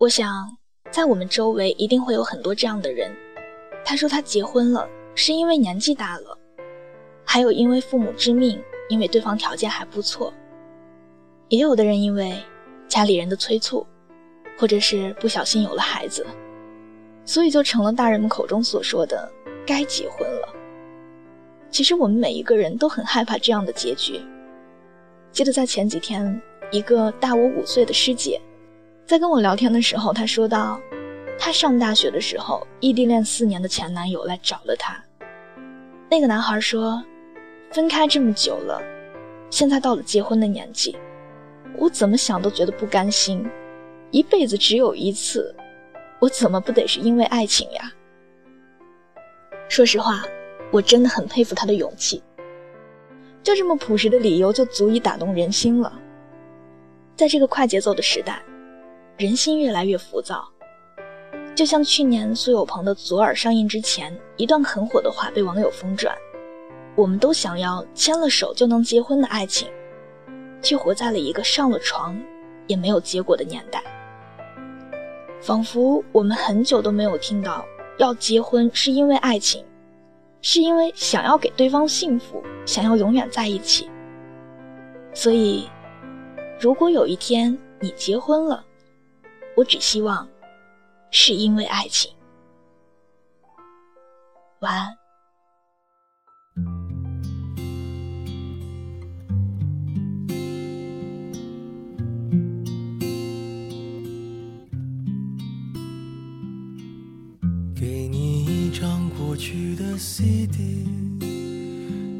我想，在我们周围一定会有很多这样的人。他说他结婚了，是因为年纪大了，还有因为父母之命，因为对方条件还不错。也有的人因为家里人的催促，或者是不小心有了孩子，所以就成了大人们口中所说的该结婚了。其实我们每一个人都很害怕这样的结局。记得在前几天，一个大我五岁的师姐。在跟我聊天的时候，她说到，她上大学的时候，异地恋四年的前男友来找了她。那个男孩说，分开这么久了，现在到了结婚的年纪，我怎么想都觉得不甘心。一辈子只有一次，我怎么不得是因为爱情呀？说实话，我真的很佩服他的勇气。就这么朴实的理由，就足以打动人心了。在这个快节奏的时代。人心越来越浮躁，就像去年苏有朋的《左耳》上映之前，一段很火的话被网友疯转。我们都想要牵了手就能结婚的爱情，却活在了一个上了床也没有结果的年代。仿佛我们很久都没有听到要结婚是因为爱情，是因为想要给对方幸福，想要永远在一起。所以，如果有一天你结婚了，我只希望，是因为爱情。晚安。给你一张过去的 CD，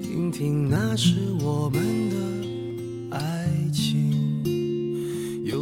听听那是我们的爱情。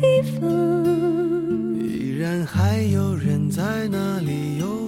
地方，依然还有人在那里游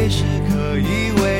谁是可以为？